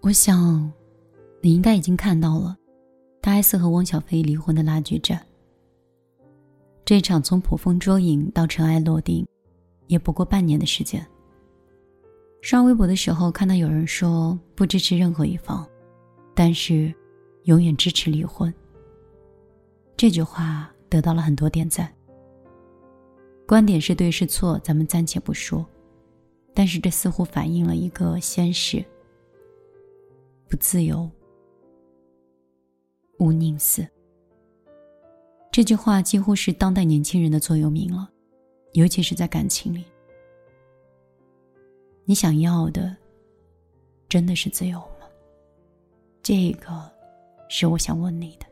我想，你应该已经看到了，大 S 和汪小菲离婚的拉锯战。这场从捕风捉影到尘埃落定，也不过半年的时间。刷微博的时候，看到有人说不支持任何一方，但是永远支持离婚。这句话得到了很多点赞。观点是对是错，咱们暂且不说，但是这似乎反映了一个现实：不自由，无宁死。这句话几乎是当代年轻人的座右铭了，尤其是在感情里。你想要的，真的是自由吗？这个，是我想问你的。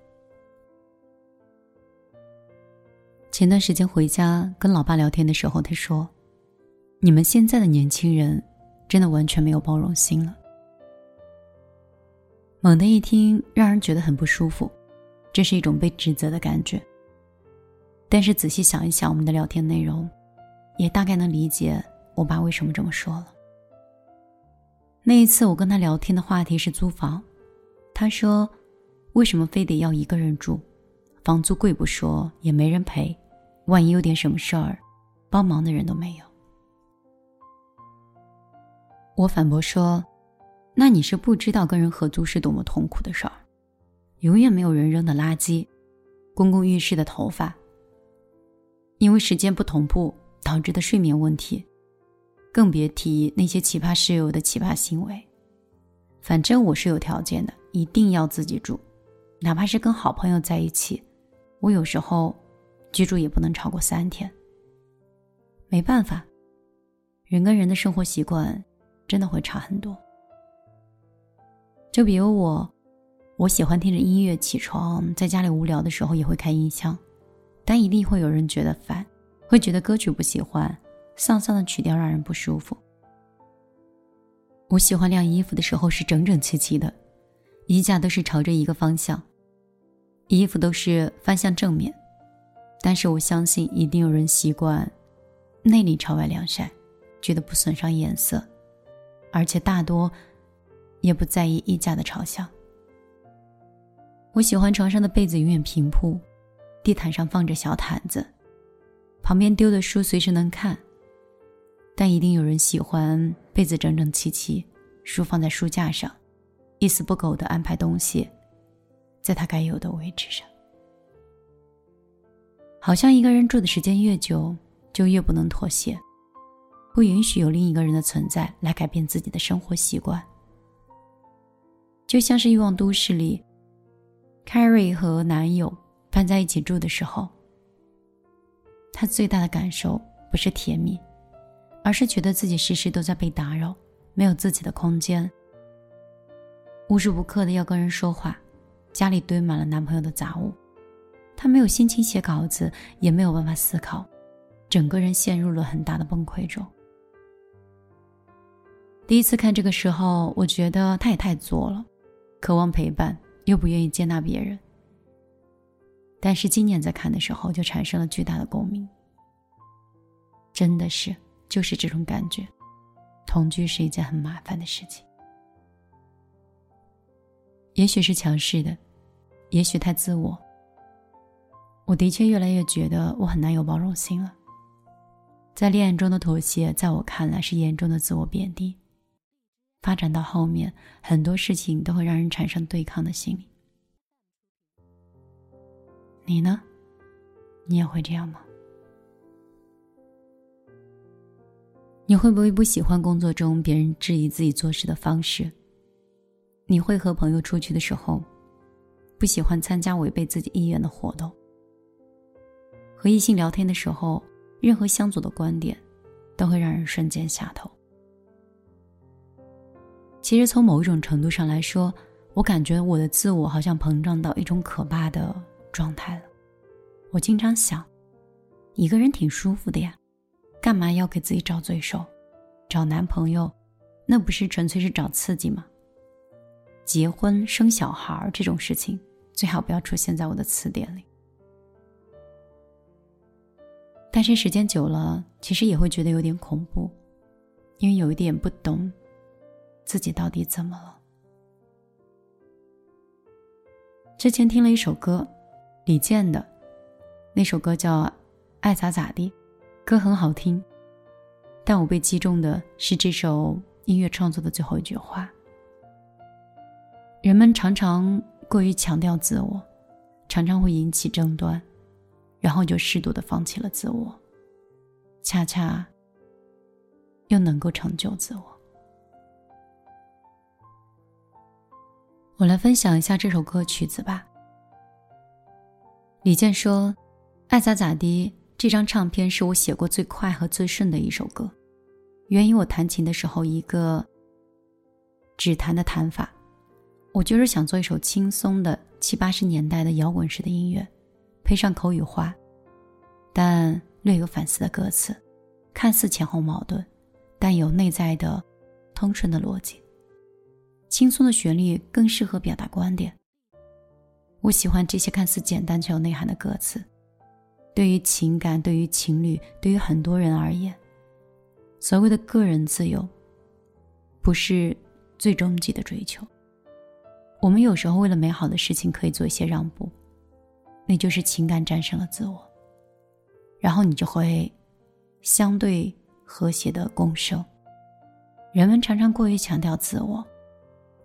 前段时间回家跟老爸聊天的时候，他说：“你们现在的年轻人，真的完全没有包容心了。”猛地一听，让人觉得很不舒服，这是一种被指责的感觉。但是仔细想一想，我们的聊天内容，也大概能理解我爸为什么这么说了。那一次我跟他聊天的话题是租房，他说：“为什么非得要一个人住？房租贵不说，也没人陪，万一有点什么事儿，帮忙的人都没有。”我反驳说：“那你是不知道跟人合租是多么痛苦的事儿，永远没有人扔的垃圾，公共浴室的头发，因为时间不同步导致的睡眠问题。”更别提那些奇葩室友的奇葩行为。反正我是有条件的，一定要自己住，哪怕是跟好朋友在一起，我有时候居住也不能超过三天。没办法，人跟人的生活习惯真的会差很多。就比如我，我喜欢听着音乐起床，在家里无聊的时候也会开音箱，但一定会有人觉得烦，会觉得歌曲不喜欢。丧丧的曲调让人不舒服。我喜欢晾衣服的时候是整整齐齐的，衣架都是朝着一个方向，衣服都是翻向正面。但是我相信一定有人习惯内里朝外晾晒，觉得不损伤颜色，而且大多也不在意衣架的朝向。我喜欢床上的被子永远平铺，地毯上放着小毯子，旁边丢的书随时能看。但一定有人喜欢被子整整齐齐，书放在书架上，一丝不苟的安排东西，在他该有的位置上。好像一个人住的时间越久，就越不能妥协，不允许有另一个人的存在来改变自己的生活习惯。就像是《欲望都市》里，Carrie 和男友搬在一起住的时候，她最大的感受不是甜蜜。而是觉得自己时时都在被打扰，没有自己的空间，无时无刻的要跟人说话，家里堆满了男朋友的杂物，她没有心情写稿子，也没有办法思考，整个人陷入了很大的崩溃中。第一次看这个时候，我觉得他也太作了，渴望陪伴又不愿意接纳别人。但是今年在看的时候，就产生了巨大的共鸣，真的是。就是这种感觉，同居是一件很麻烦的事情。也许是强势的，也许太自我。我的确越来越觉得我很难有包容心了。在恋爱中的妥协，在我看来是严重的自我贬低。发展到后面，很多事情都会让人产生对抗的心理。你呢？你也会这样吗？你会不会不喜欢工作中别人质疑自己做事的方式？你会和朋友出去的时候，不喜欢参加违背自己意愿的活动？和异性聊天的时候，任何相左的观点，都会让人瞬间下头。其实从某一种程度上来说，我感觉我的自我好像膨胀到一种可怕的状态了。我经常想，一个人挺舒服的呀。干嘛要给自己找罪受？找男朋友，那不是纯粹是找刺激吗？结婚生小孩这种事情，最好不要出现在我的词典里。但是时间久了，其实也会觉得有点恐怖，因为有一点不懂自己到底怎么了。之前听了一首歌，李健的，那首歌叫《爱咋咋地》，歌很好听，但我被击中的是这首音乐创作的最后一句话：人们常常过于强调自我，常常会引起争端，然后就适度的放弃了自我，恰恰又能够成就自我。我来分享一下这首歌曲子吧。李健说：“爱咋咋地。”这张唱片是我写过最快和最顺的一首歌，源于我弹琴的时候一个指弹的弹法。我就是想做一首轻松的七八十年代的摇滚式的音乐，配上口语化，但略有反思的歌词，看似前后矛盾，但有内在的通顺的逻辑。轻松的旋律更适合表达观点。我喜欢这些看似简单却有内涵的歌词。对于情感，对于情侣，对于很多人而言，所谓的个人自由，不是最终极的追求。我们有时候为了美好的事情可以做一些让步，那就是情感战胜了自我，然后你就会相对和谐的共生。人们常常过于强调自我。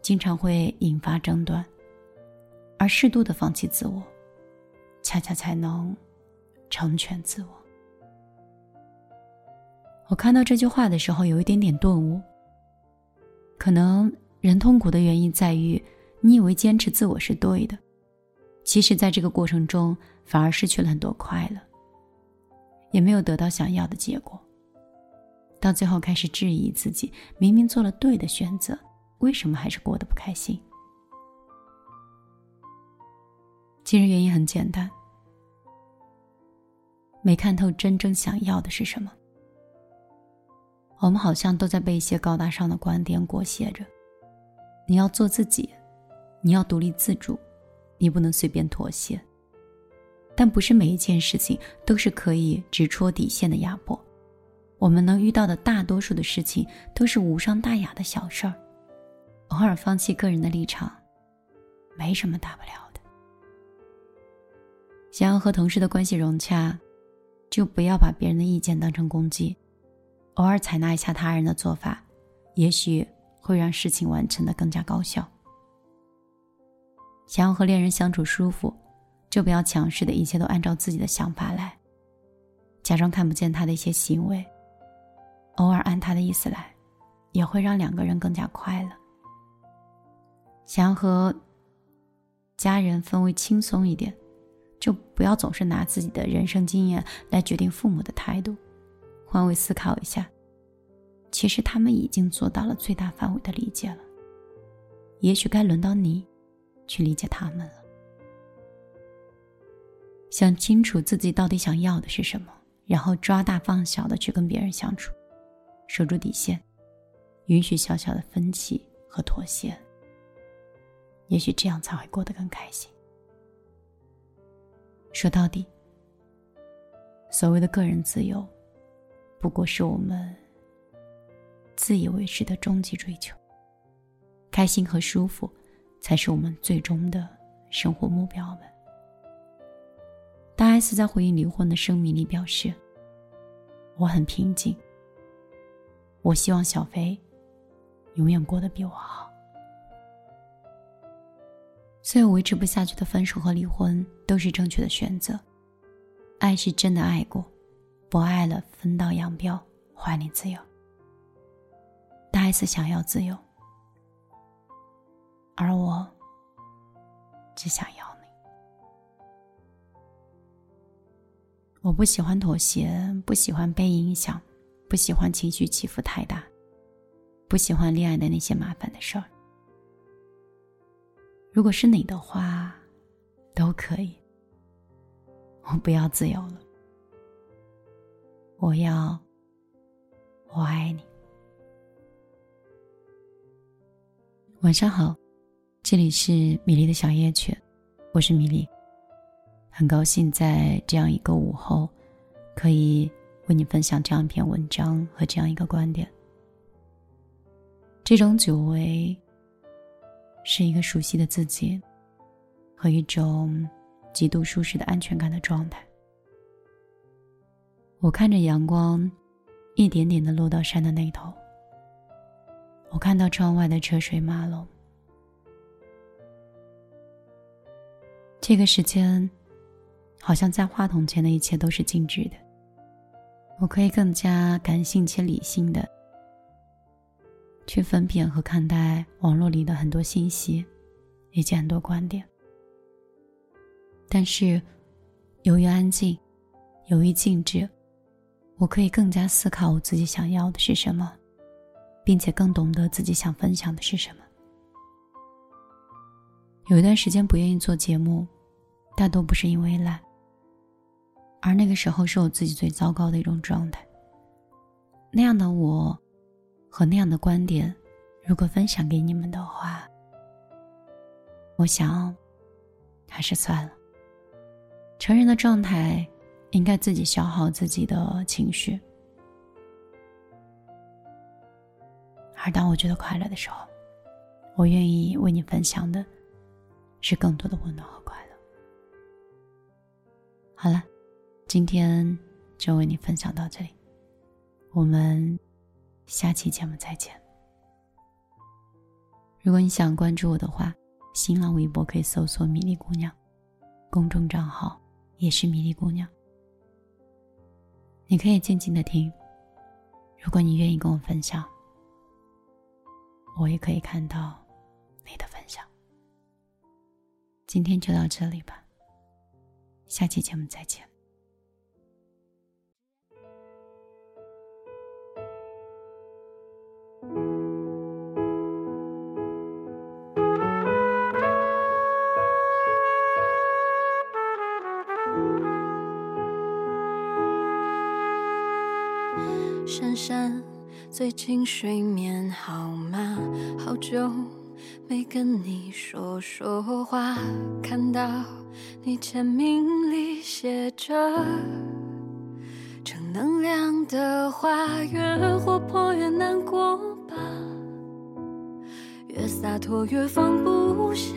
经常会引发争端，而适度的放弃自我，恰恰才能成全自我。我看到这句话的时候，有一点点顿悟。可能人痛苦的原因在于，你以为坚持自我是对的，其实在这个过程中反而失去了很多快乐，也没有得到想要的结果。到最后开始质疑自己，明明做了对的选择。为什么还是过得不开心？其实原因很简单，没看透真正想要的是什么。我们好像都在被一些高大上的观点裹挟着：你要做自己，你要独立自主，你不能随便妥协。但不是每一件事情都是可以直戳底线的压迫。我们能遇到的大多数的事情都是无伤大雅的小事儿。偶尔放弃个人的立场，没什么大不了的。想要和同事的关系融洽，就不要把别人的意见当成攻击，偶尔采纳一下他人的做法，也许会让事情完成的更加高效。想要和恋人相处舒服，就不要强势的一切都按照自己的想法来，假装看不见他的一些行为，偶尔按他的意思来，也会让两个人更加快乐。想要和家人氛围轻松一点，就不要总是拿自己的人生经验来决定父母的态度。换位思考一下，其实他们已经做到了最大范围的理解了。也许该轮到你去理解他们了。想清楚自己到底想要的是什么，然后抓大放小的去跟别人相处，守住底线，允许小小的分歧和妥协。也许这样才会过得更开心。说到底，所谓的个人自由，不过是我们自以为是的终极追求。开心和舒服，才是我们最终的生活目标们。大 S 在回应离婚的声明里表示：“我很平静，我希望小飞永远过得比我好。”所有维持不下去的分手和离婚都是正确的选择。爱是真的爱过，不爱了分道扬镳，还你自由。大 S 想要自由，而我只想要你。我不喜欢妥协，不喜欢被影响，不喜欢情绪起伏太大，不喜欢恋爱的那些麻烦的事儿。如果是你的话，都可以。我不要自由了，我要我爱你。晚上好，这里是米粒的小夜曲，我是米粒，很高兴在这样一个午后，可以为你分享这样一篇文章和这样一个观点。这种久违。是一个熟悉的自己，和一种极度舒适的安全感的状态。我看着阳光一点点的落到山的那头，我看到窗外的车水马龙。这个时间，好像在话筒前的一切都是静止的。我可以更加感性且理性的去分辨和看待网络里的很多信息，以及很多观点。但是，由于安静，由于静止，我可以更加思考我自己想要的是什么，并且更懂得自己想分享的是什么。有一段时间不愿意做节目，大多不是因为懒，而那个时候是我自己最糟糕的一种状态。那样的我，和那样的观点，如果分享给你们的话，我想，还是算了。成人的状态，应该自己消耗自己的情绪，而当我觉得快乐的时候，我愿意为你分享的。是更多的温暖和快乐。好了，今天就为你分享到这里，我们下期节目再见。如果你想关注我的话，新浪微博可以搜索“米粒姑娘”，公众账号也是“米粒姑娘”。你可以静静的听，如果你愿意跟我分享，我也可以看到你的分享。今天就到这里吧，下期节目再见。最近睡眠好吗？好久。没跟你说说话，看到你签名里写着正能量的话，越活泼越难过吧，越洒脱越放不下，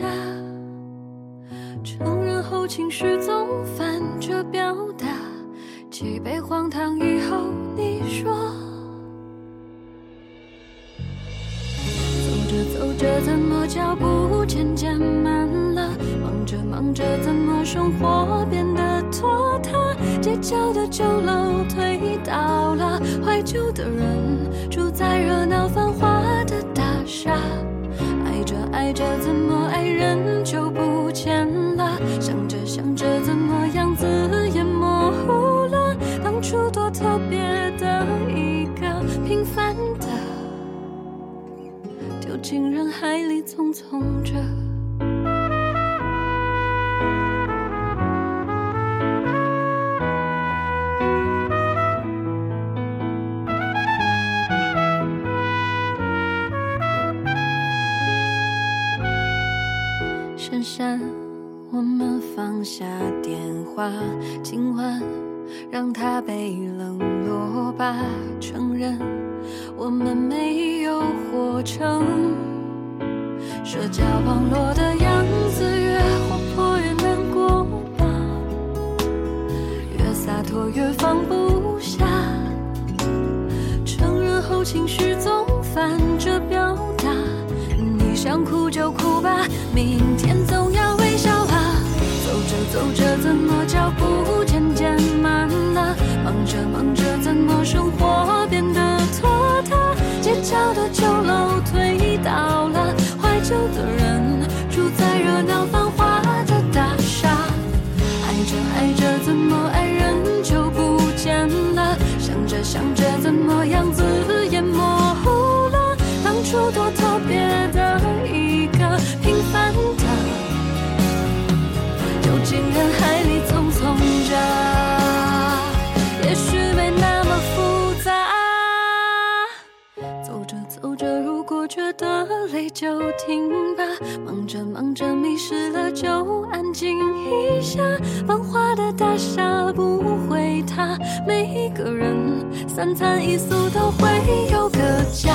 承认后情绪总反着表达，几杯荒唐以后你说。着怎么脚步渐渐慢了？忙着忙着怎么生活变得拖沓？街角的旧楼推倒了，怀旧的人住在热闹繁华的大厦。爱着爱着怎么进人海里匆匆着，我们放下电话，今晚让它被冷落吧，承认。我们没有活成。社交网络的样子，越活泼越难过吧，越洒脱越放不下。承认后情绪总反着表达，你想哭就哭吧，明旧的人住在热闹繁华的大厦。爱着爱着怎么爱人就不见了？想着想着怎么样子也模糊了？当初多就停吧，忙着忙着迷失了就安静一下。繁华的大厦不会塌，每一个人三餐一宿都会有个家。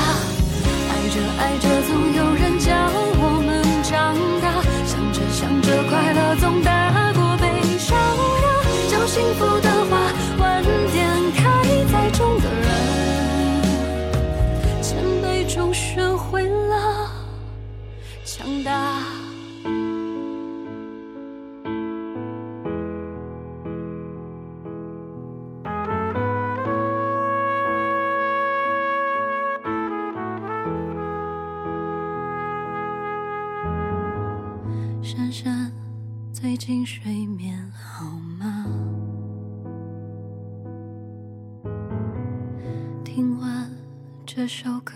珊珊，最近睡眠好吗？听完这首歌，